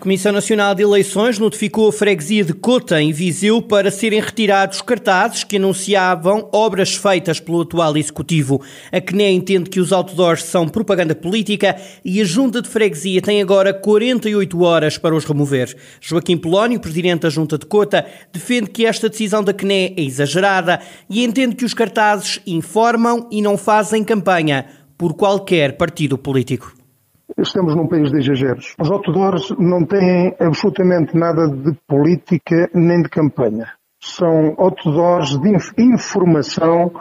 Comissão Nacional de Eleições notificou a freguesia de Cota, em Viseu, para serem retirados cartazes que anunciavam obras feitas pelo atual Executivo. A CNE entende que os outdoors são propaganda política e a Junta de Freguesia tem agora 48 horas para os remover. Joaquim Polónio, presidente da Junta de Cota, defende que esta decisão da CNE é exagerada e entende que os cartazes informam e não fazem campanha por qualquer partido político. Estamos num país de exageros. Os outdoors não têm absolutamente nada de política nem de campanha. São outdoors de informação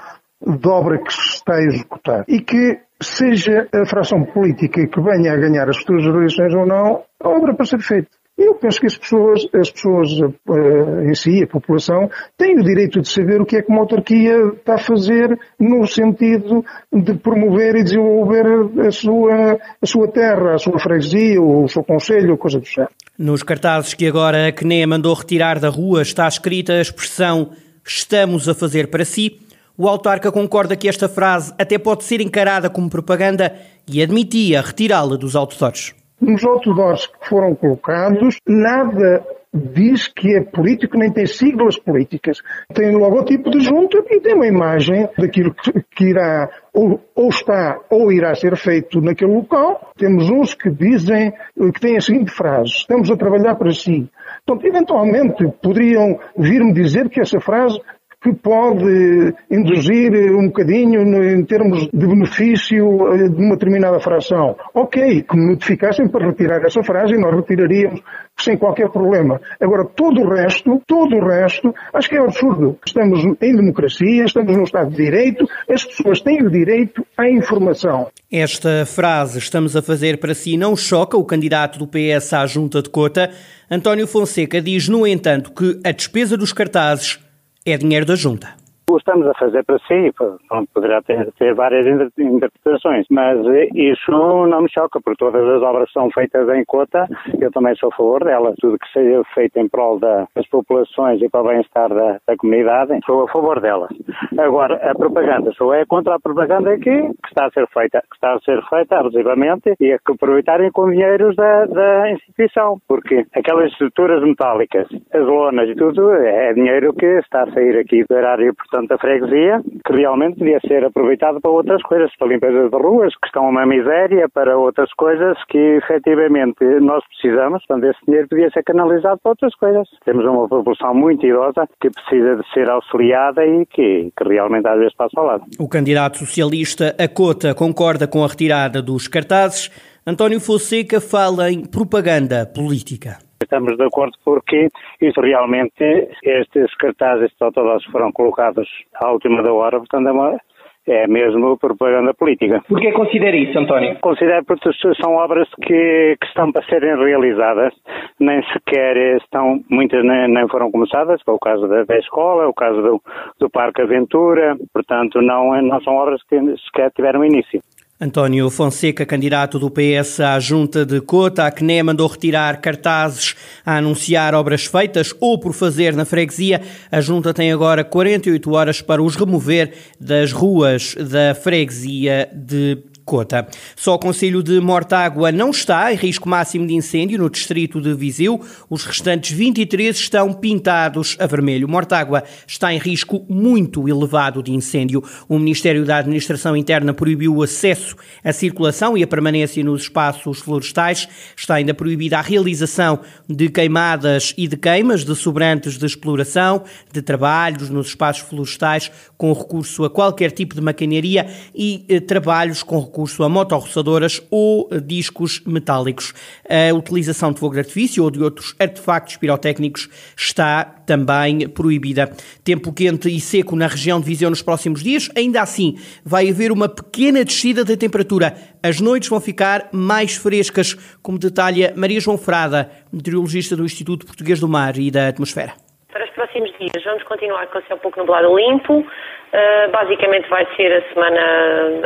de obra que se está a executar. E que, seja a fração política que venha a ganhar as futuras eleições ou não, a obra para ser feita. Eu penso que as pessoas, as pessoas uh, em si, a população, têm o direito de saber o que é que uma autarquia está a fazer no sentido de promover e desenvolver a sua, a sua terra, a sua freguesia, o seu conselho, coisa do género. Nos cartazes que agora a CNE mandou retirar da rua está escrita a expressão estamos a fazer para si. O autarca concorda que esta frase até pode ser encarada como propaganda e admitia retirá-la dos outdoors. Nos outdoors que foram colocados, nada diz que é político, nem tem siglas políticas. Tem o logotipo de junta e tem uma imagem daquilo que irá, ou, ou, está, ou irá ser feito naquele local. Temos uns que dizem, que têm a seguinte frase, estamos a trabalhar para si. Então, eventualmente, poderiam vir-me dizer que essa frase que pode induzir um bocadinho em termos de benefício eh, de uma determinada fração. Ok, que me notificassem para retirar essa frase e nós retiraríamos sem qualquer problema. Agora, todo o resto, todo o resto, acho que é absurdo. Estamos em democracia, estamos num Estado de Direito, as pessoas têm o direito à informação. Esta frase, estamos a fazer para si, não choca o candidato do PS à junta de cota. António Fonseca diz, no entanto, que a despesa dos cartazes é dinheiro da junta o estamos a fazer para si, poderá ter, ter, várias interpretações, mas isso não me choca, porque todas as obras são feitas em cota, eu também sou a favor delas, tudo que seja feito em prol da, das populações e para o bem-estar da, da, comunidade, sou a favor delas. Agora, a propaganda, sou é contra a propaganda que, que está a ser feita, que está a ser feita abusivamente e a que aproveitarem com dinheiros da, da instituição, porque aquelas estruturas metálicas, as lonas e tudo, é dinheiro que está a sair aqui do erário, portanto, portanto, a freguesia, que realmente devia ser aproveitado para outras coisas, para limpeza de ruas, que estão uma miséria, para outras coisas que efetivamente nós precisamos. Portanto, esse dinheiro devia ser canalizado para outras coisas. Temos uma população muito idosa que precisa de ser auxiliada e que, que realmente às vezes passa ao lado. O candidato socialista Acota concorda com a retirada dos cartazes. António Fonseca fala em propaganda política. Estamos de acordo porque isso realmente, estes cartazes, estes autodoses foram colocados à última da hora, portanto é uma, é mesmo propaganda política. Por que considera isso, António? Considero porque são obras que, que, estão para serem realizadas, nem sequer estão, muitas nem, nem foram começadas, é o caso da, da escola, é o caso do, do Parque Aventura, portanto não, não são obras que sequer tiveram início. António Fonseca, candidato do PS à Junta de Cota, a CNE mandou retirar cartazes a anunciar obras feitas ou por fazer na freguesia. A Junta tem agora 48 horas para os remover das ruas da freguesia de Cota. Só o Conselho de Mortágua não está em risco máximo de incêndio no distrito de Viseu. Os restantes 23 estão pintados a vermelho. Mortágua está em risco muito elevado de incêndio. O Ministério da Administração Interna proibiu o acesso, a circulação e a permanência nos espaços florestais. Está ainda proibida a realização de queimadas e de queimas de sobrantes de exploração, de trabalhos nos espaços florestais com recurso a qualquer tipo de maquinaria e eh, trabalhos com recurso recurso a motorroçadoras ou discos metálicos. A utilização de fogo de artifício ou de outros artefactos pirotécnicos está também proibida. Tempo quente e seco na região de Viseu nos próximos dias. Ainda assim, vai haver uma pequena descida da temperatura. As noites vão ficar mais frescas, como detalha Maria João Frada, meteorologista do Instituto Português do Mar e da Atmosfera. Próximos dias vamos continuar com o céu pouco nublado limpo, Uh, basicamente vai ser a semana,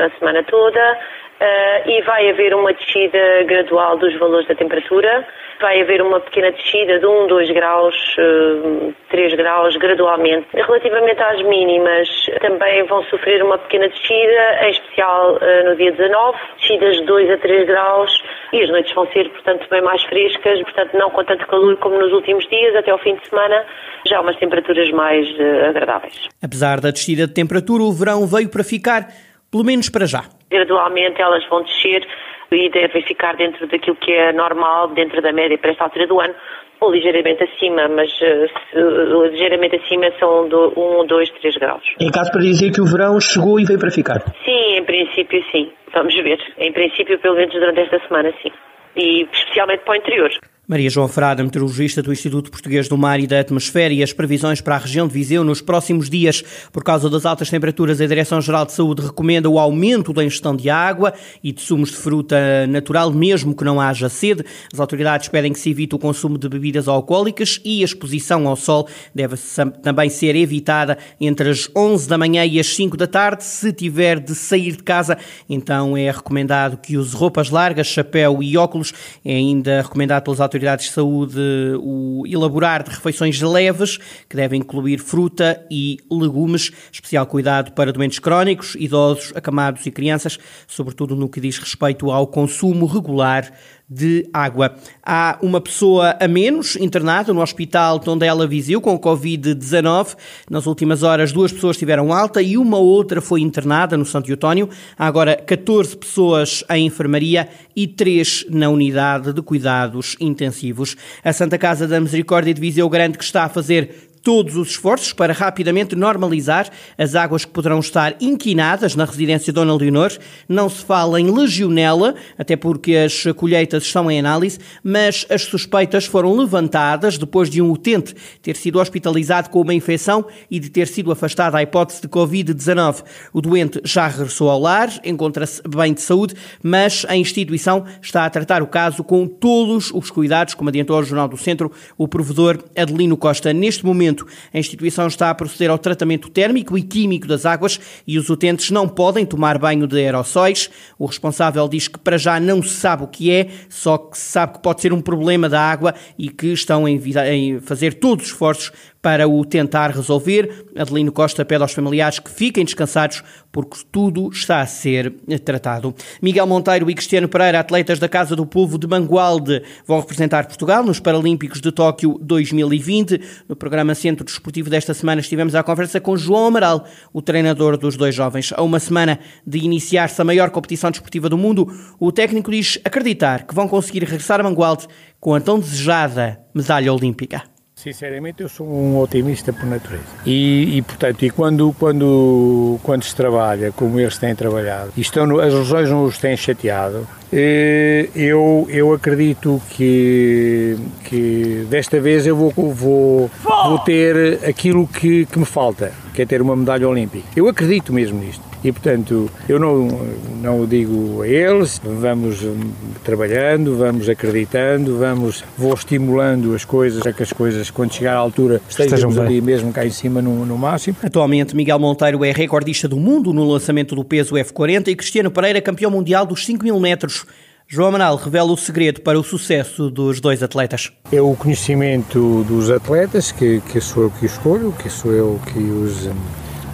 a semana toda. Uh, e vai haver uma descida gradual dos valores da temperatura, vai haver uma pequena descida de 1, 2 graus, uh, 3 graus gradualmente. Relativamente às mínimas, também vão sofrer uma pequena descida, em especial uh, no dia 19, descidas de 2 a 3 graus e as noites vão ser, portanto, bem mais frescas, portanto, não com tanto calor como nos últimos dias, até ao fim de semana, já umas temperaturas mais agradáveis. Apesar da descida de temperatura, o verão veio para ficar, pelo menos para já gradualmente elas vão descer e devem ficar dentro daquilo que é normal, dentro da média para esta altura do ano, ou ligeiramente acima, mas uh, ligeiramente acima são 1, 2, 3 graus. Em caso para dizer que o verão chegou e veio para ficar? Sim, em princípio sim. Vamos ver. Em princípio, pelo menos durante esta semana, sim. E especialmente para o interior. Maria João Frada, meteorologista do Instituto Português do Mar e da Atmosfera, e as previsões para a região de Viseu nos próximos dias, por causa das altas temperaturas, a Direção-Geral de Saúde recomenda o aumento da ingestão de água e de sumos de fruta natural, mesmo que não haja sede. As autoridades pedem que se evite o consumo de bebidas alcoólicas e a exposição ao sol deve também ser evitada entre as 11 da manhã e as 5 da tarde. Se tiver de sair de casa, então é recomendado que use roupas largas, chapéu e óculos. É ainda recomendado pelas autoridades autoridades de saúde o elaborar de refeições leves, que devem incluir fruta e legumes, especial cuidado para doentes crónicos, idosos, acamados e crianças, sobretudo no que diz respeito ao consumo regular de água. Há uma pessoa a menos internada no hospital Tondela Viseu com Covid-19. Nas últimas horas, duas pessoas tiveram alta e uma outra foi internada no Santo Eutónio. Há agora 14 pessoas em enfermaria e 3 na unidade de cuidados intensivos. A Santa Casa da Misericórdia de Viseu garante que está a fazer todos os esforços para rapidamente normalizar as águas que poderão estar inquinadas na residência Dona Leonor. Não se fala em legionela, até porque as colheitas estão em análise, mas as suspeitas foram levantadas depois de um utente ter sido hospitalizado com uma infecção e de ter sido afastado à hipótese de Covid-19. O doente já regressou ao lar, encontra-se bem de saúde, mas a instituição está a tratar o caso com todos os cuidados, como adiantou ao Jornal do Centro o provedor Adelino Costa. Neste momento, a instituição está a proceder ao tratamento térmico e químico das águas e os utentes não podem tomar banho de aerossóis. O responsável diz que para já não se sabe o que é, só que se sabe que pode ser um problema da água e que estão em fazer todos os esforços para o tentar resolver. Adelino Costa pede aos familiares que fiquem descansados porque tudo está a ser tratado. Miguel Monteiro e Cristiano Pereira, atletas da Casa do Povo de Mangualde, vão representar Portugal nos Paralímpicos de Tóquio 2020. No programa Centro Desportivo desta semana estivemos à conversa com João Amaral, o treinador dos dois jovens. A uma semana de iniciar-se a maior competição desportiva do mundo, o técnico diz acreditar que vão conseguir regressar a Mangualde com a tão desejada medalha olímpica. Sinceramente, eu sou um otimista por natureza. E, e, portanto, e quando, quando, quando se trabalha como eles têm trabalhado, e estão no, as lesões não os têm chateado, eh, eu, eu acredito que, que desta vez eu vou, vou, vou ter aquilo que, que me falta, que é ter uma medalha olímpica. Eu acredito mesmo nisto. E, portanto, eu não, não o digo a eles, vamos trabalhando, vamos acreditando, vamos, vou estimulando as coisas, para que as coisas, quando chegar à altura, estejamos ali mesmo cá em cima no, no máximo. Atualmente, Miguel Monteiro é recordista do mundo no lançamento do peso F40 e Cristiano Pereira campeão mundial dos 5 mil metros. João Manal revela o segredo para o sucesso dos dois atletas. É o conhecimento dos atletas, que, que sou eu que escolho, que sou eu que os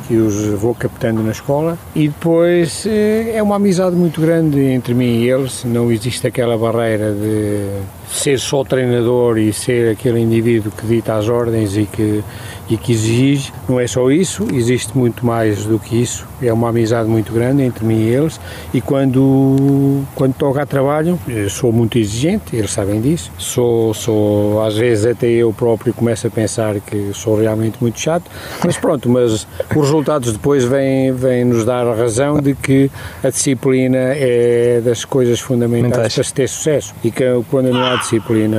que os vou captando na escola. E depois eh, é uma amizade muito grande entre mim e eles, não existe aquela barreira de ser só treinador e ser aquele indivíduo que dita as ordens e que, e que exige, não é só isso, existe muito mais do que isso. É uma amizade muito grande entre mim e eles e quando, quando toca a trabalho sou muito exigente, eles sabem disso. Sou, sou, às vezes até eu próprio começo a pensar que sou realmente muito chato, mas pronto, mas os resultados depois vêm, vêm nos dar a razão de que a disciplina é das coisas fundamentais para se ter sucesso e que quando não há disciplina,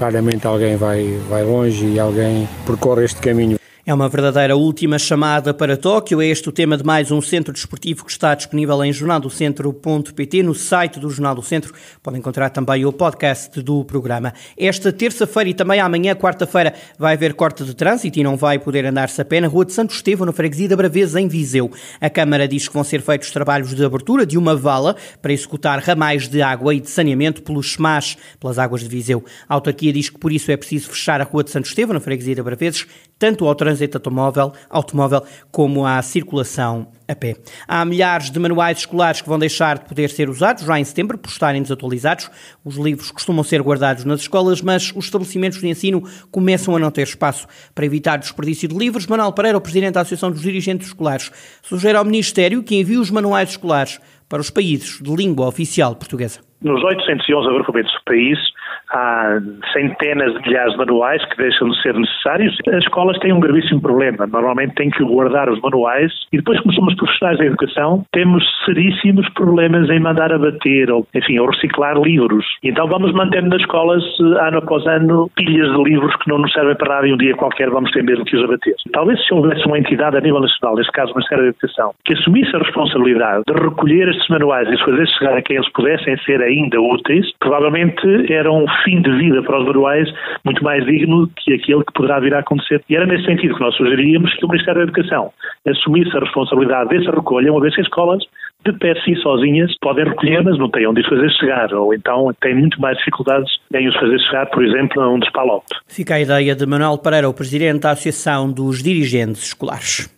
raramente alguém vai, vai longe e alguém percorre este caminho. É uma verdadeira última chamada para Tóquio. É este o tema de mais um centro desportivo que está disponível em jornaldocentro.pt. No site do Jornal do Centro pode encontrar também o podcast do programa. Esta terça-feira e também amanhã, quarta-feira, vai haver corte de trânsito e não vai poder andar-se a pé na Rua de Santo Estevão, na freguesia da Braveza, em Viseu. A Câmara diz que vão ser feitos trabalhos de abertura de uma vala para executar ramais de água e de saneamento pelos SMAS, pelas águas de Viseu. A autarquia diz que por isso é preciso fechar a Rua de Santo Estevão, na freguesia da Bravezes, tanto ao trânsito automóvel, automóvel como à circulação a pé. Há milhares de manuais escolares que vão deixar de poder ser usados já em setembro por estarem desatualizados. Os livros costumam ser guardados nas escolas, mas os estabelecimentos de ensino começam a não ter espaço. Para evitar desperdício de livros, Manuel Pereira, o Presidente da Associação dos Dirigentes Escolares, sugere ao Ministério que envie os manuais escolares para os países de língua oficial portuguesa. Nos 811 agrupamentos do país, há centenas de milhares de manuais que deixam de ser necessários. As escolas têm um gravíssimo problema. Normalmente têm que guardar os manuais e depois, como somos profissionais da educação, temos seríssimos problemas em mandar abater ou, enfim, ou reciclar livros. Então vamos mantendo nas escolas, eh, ano após ano, pilhas de livros que não nos servem para nada e um dia qualquer vamos ter mesmo que os abater. Talvez se houvesse uma entidade a nível nacional, neste caso o Ministério da Educação, que assumisse a responsabilidade de recolher estes manuais e fazer chegar a quem eles pudessem ser ainda úteis, provavelmente era um fim de vida para os manuais muito mais digno que aquele que poderá vir a acontecer. E era nesse sentido que nós sugeríamos que o Ministério da Educação assumisse a responsabilidade dessa recolha, uma vez que as escolas de pé si sozinhas podem recolher, mas não têm onde os fazer chegar, ou então têm muito mais dificuldades em os fazer chegar, por exemplo, a um despalote. Fica a ideia de Manuel Pereira, o Presidente da Associação dos Dirigentes Escolares.